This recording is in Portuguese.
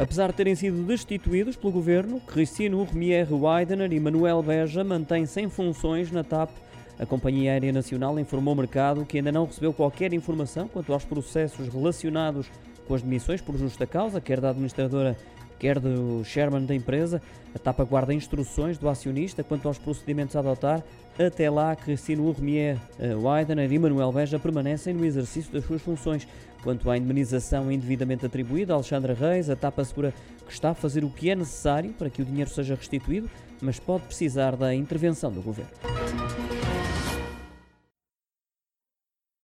Apesar de terem sido destituídos pelo governo, Cristino Urmier Weidener e Manuel Beja mantêm-se em funções na TAP. A Companhia Aérea Nacional informou o mercado que ainda não recebeu qualquer informação quanto aos processos relacionados com as demissões por justa causa, quer da administradora quer do chairman da empresa. A TAP aguarda instruções do acionista quanto aos procedimentos a adotar. Até lá, Cristino Urmier Weidener e Manuel Beja permanecem no exercício das suas funções. Quanto à indemnização indevidamente atribuída a Alexandra Reis, a TAP assegura que está a fazer o que é necessário para que o dinheiro seja restituído, mas pode precisar da intervenção do governo.